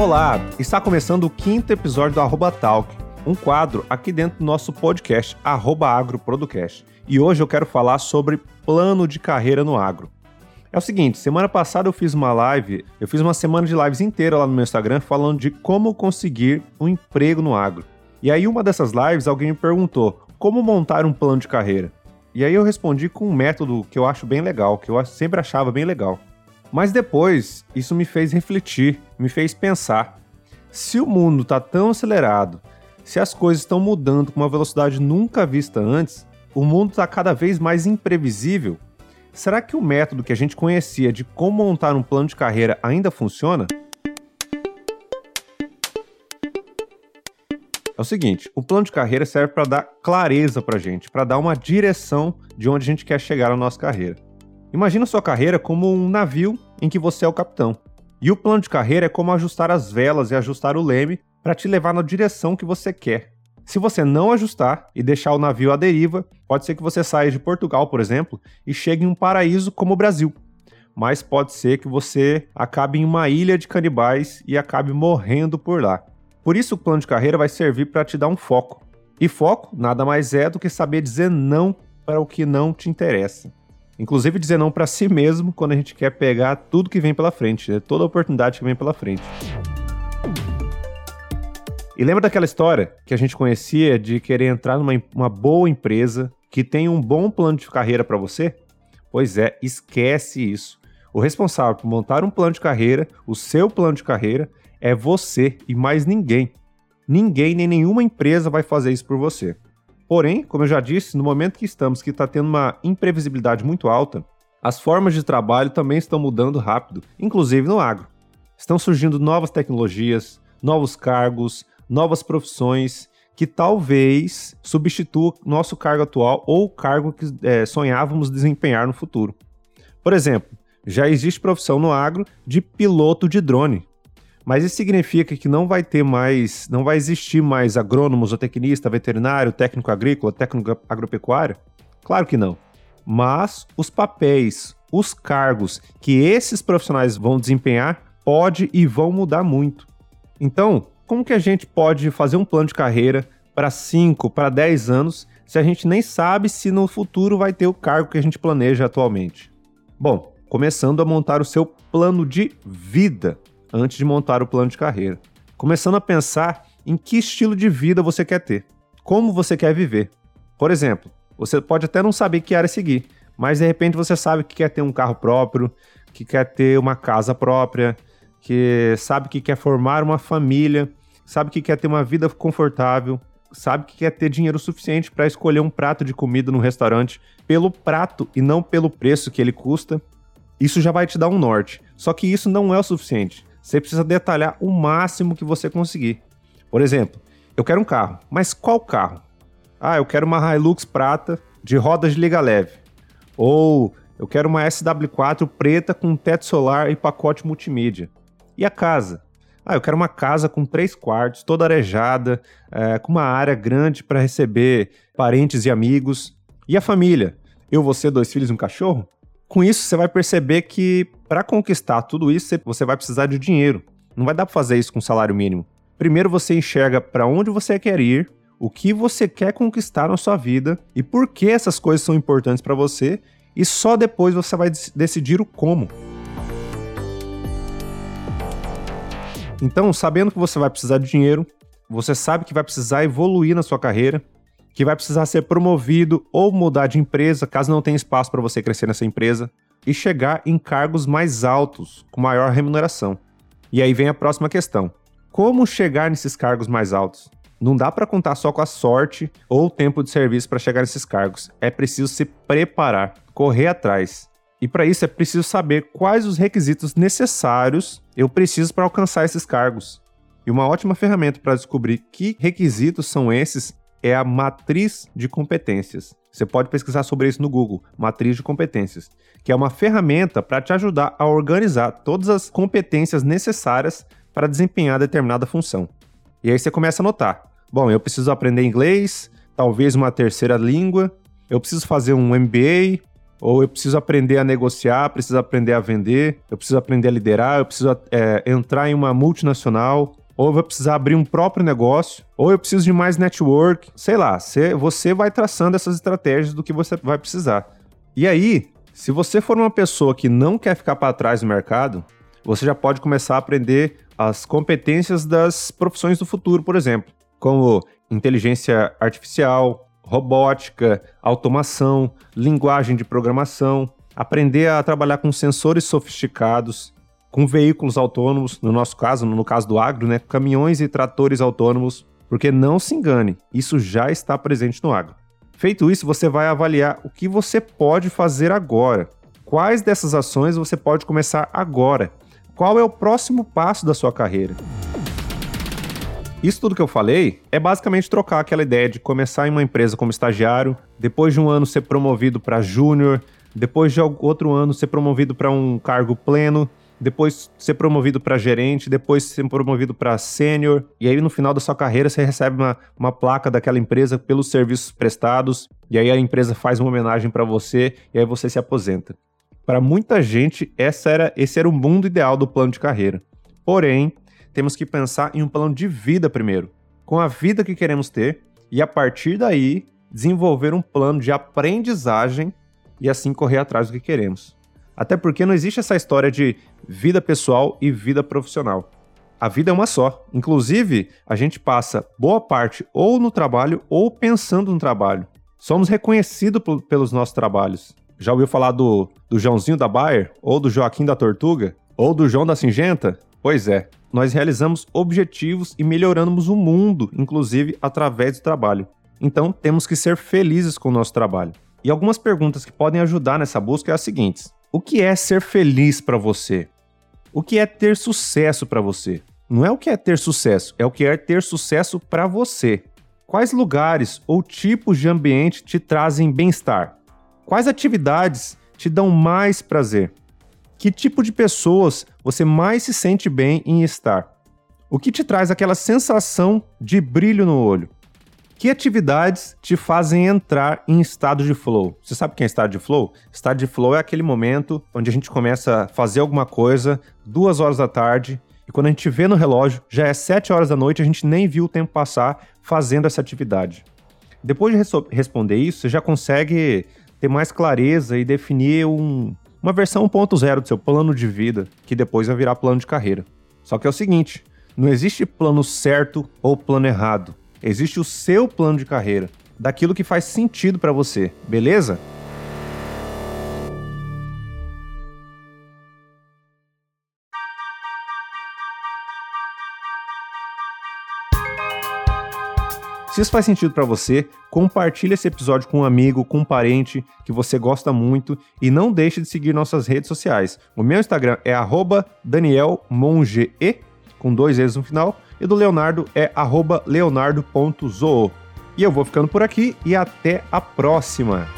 Olá, está começando o quinto episódio do Arroba Talk, um quadro aqui dentro do nosso podcast Arroba Agro Producast. E hoje eu quero falar sobre plano de carreira no agro. É o seguinte, semana passada eu fiz uma live, eu fiz uma semana de lives inteira lá no meu Instagram falando de como conseguir um emprego no agro. E aí uma dessas lives alguém me perguntou como montar um plano de carreira. E aí eu respondi com um método que eu acho bem legal, que eu sempre achava bem legal. Mas depois, isso me fez refletir, me fez pensar. Se o mundo está tão acelerado, se as coisas estão mudando com uma velocidade nunca vista antes, o mundo está cada vez mais imprevisível. Será que o método que a gente conhecia de como montar um plano de carreira ainda funciona? É o seguinte, o plano de carreira serve para dar clareza para a gente, para dar uma direção de onde a gente quer chegar na nossa carreira. Imagina sua carreira como um navio em que você é o capitão. E o plano de carreira é como ajustar as velas e ajustar o leme para te levar na direção que você quer. Se você não ajustar e deixar o navio à deriva, pode ser que você saia de Portugal, por exemplo, e chegue em um paraíso como o Brasil. Mas pode ser que você acabe em uma ilha de canibais e acabe morrendo por lá. Por isso, o plano de carreira vai servir para te dar um foco. E foco nada mais é do que saber dizer não para o que não te interessa. Inclusive dizer não para si mesmo quando a gente quer pegar tudo que vem pela frente, né? toda oportunidade que vem pela frente. E lembra daquela história que a gente conhecia de querer entrar numa uma boa empresa que tem um bom plano de carreira para você? Pois é, esquece isso. O responsável por montar um plano de carreira, o seu plano de carreira, é você e mais ninguém. Ninguém nem nenhuma empresa vai fazer isso por você. Porém, como eu já disse, no momento que estamos, que está tendo uma imprevisibilidade muito alta, as formas de trabalho também estão mudando rápido, inclusive no agro. Estão surgindo novas tecnologias, novos cargos, novas profissões que talvez substituam nosso cargo atual ou o cargo que é, sonhávamos desempenhar no futuro. Por exemplo, já existe profissão no agro de piloto de drone. Mas isso significa que não vai ter mais, não vai existir mais agrônomo, zootecnista, veterinário, técnico agrícola, técnico agropecuário? Claro que não. Mas os papéis, os cargos que esses profissionais vão desempenhar pode e vão mudar muito. Então, como que a gente pode fazer um plano de carreira para 5, para 10 anos, se a gente nem sabe se no futuro vai ter o cargo que a gente planeja atualmente? Bom, começando a montar o seu plano de vida antes de montar o plano de carreira. Começando a pensar em que estilo de vida você quer ter, como você quer viver. Por exemplo, você pode até não saber que área seguir, mas de repente você sabe que quer ter um carro próprio, que quer ter uma casa própria, que sabe que quer formar uma família, sabe que quer ter uma vida confortável, sabe que quer ter dinheiro suficiente para escolher um prato de comida no restaurante pelo prato e não pelo preço que ele custa. Isso já vai te dar um norte. Só que isso não é o suficiente. Você precisa detalhar o máximo que você conseguir. Por exemplo, eu quero um carro, mas qual carro? Ah, eu quero uma Hilux prata de rodas de liga leve. Ou eu quero uma SW4 preta com teto solar e pacote multimídia. E a casa? Ah, eu quero uma casa com três quartos, toda arejada, é, com uma área grande para receber parentes e amigos. E a família? Eu, você, dois filhos e um cachorro? Com isso, você vai perceber que para conquistar tudo isso, você vai precisar de dinheiro. Não vai dar para fazer isso com salário mínimo. Primeiro você enxerga para onde você quer ir, o que você quer conquistar na sua vida e por que essas coisas são importantes para você, e só depois você vai decidir o como. Então, sabendo que você vai precisar de dinheiro, você sabe que vai precisar evoluir na sua carreira, que vai precisar ser promovido ou mudar de empresa caso não tenha espaço para você crescer nessa empresa e chegar em cargos mais altos, com maior remuneração. E aí vem a próxima questão: como chegar nesses cargos mais altos? Não dá para contar só com a sorte ou o tempo de serviço para chegar nesses cargos. É preciso se preparar, correr atrás. E para isso é preciso saber quais os requisitos necessários eu preciso para alcançar esses cargos. E uma ótima ferramenta para descobrir que requisitos são esses é a matriz de competências. Você pode pesquisar sobre isso no Google, matriz de competências, que é uma ferramenta para te ajudar a organizar todas as competências necessárias para desempenhar determinada função. E aí você começa a notar: bom, eu preciso aprender inglês, talvez uma terceira língua, eu preciso fazer um MBA, ou eu preciso aprender a negociar, preciso aprender a vender, eu preciso aprender a liderar, eu preciso é, entrar em uma multinacional, ou eu vou precisar abrir um próprio negócio, ou eu preciso de mais network, sei lá, você, vai traçando essas estratégias do que você vai precisar. E aí, se você for uma pessoa que não quer ficar para trás no mercado, você já pode começar a aprender as competências das profissões do futuro, por exemplo, como inteligência artificial, robótica, automação, linguagem de programação, aprender a trabalhar com sensores sofisticados, com veículos autônomos, no nosso caso, no caso do agro, né, caminhões e tratores autônomos, porque não se engane, isso já está presente no agro. Feito isso, você vai avaliar o que você pode fazer agora. Quais dessas ações você pode começar agora? Qual é o próximo passo da sua carreira? Isso tudo que eu falei é basicamente trocar aquela ideia de começar em uma empresa como estagiário, depois de um ano ser promovido para júnior, depois de outro ano ser promovido para um cargo pleno, depois ser promovido para gerente, depois ser promovido para sênior, e aí no final da sua carreira você recebe uma, uma placa daquela empresa pelos serviços prestados, e aí a empresa faz uma homenagem para você, e aí você se aposenta. Para muita gente, essa era, esse era o mundo ideal do plano de carreira. Porém, temos que pensar em um plano de vida primeiro, com a vida que queremos ter, e a partir daí desenvolver um plano de aprendizagem e assim correr atrás do que queremos. Até porque não existe essa história de vida pessoal e vida profissional. A vida é uma só. Inclusive, a gente passa boa parte ou no trabalho ou pensando no trabalho. Somos reconhecidos pelos nossos trabalhos. Já ouviu falar do, do Joãozinho da Bayer? Ou do Joaquim da Tortuga? Ou do João da Singenta? Pois é, nós realizamos objetivos e melhoramos o mundo, inclusive através do trabalho. Então, temos que ser felizes com o nosso trabalho. E algumas perguntas que podem ajudar nessa busca é as seguintes: O que é ser feliz para você? O que é ter sucesso para você? Não é o que é ter sucesso, é o que é ter sucesso para você. Quais lugares ou tipos de ambiente te trazem bem-estar? Quais atividades te dão mais prazer? Que tipo de pessoas você mais se sente bem em estar? O que te traz aquela sensação de brilho no olho? Que atividades te fazem entrar em estado de flow? Você sabe o que é estado de flow? Estado de flow é aquele momento onde a gente começa a fazer alguma coisa duas horas da tarde e quando a gente vê no relógio já é sete horas da noite a gente nem viu o tempo passar fazendo essa atividade. Depois de responder isso, você já consegue ter mais clareza e definir um, uma versão 1.0 do seu plano de vida, que depois vai virar plano de carreira. Só que é o seguinte, não existe plano certo ou plano errado. Existe o seu plano de carreira, daquilo que faz sentido para você, beleza? Se isso faz sentido para você, compartilhe esse episódio com um amigo, com um parente que você gosta muito e não deixe de seguir nossas redes sociais. O meu Instagram é @danielmonge com dois e's no final e do Leonardo é leonardo.zoo. E eu vou ficando por aqui e até a próxima.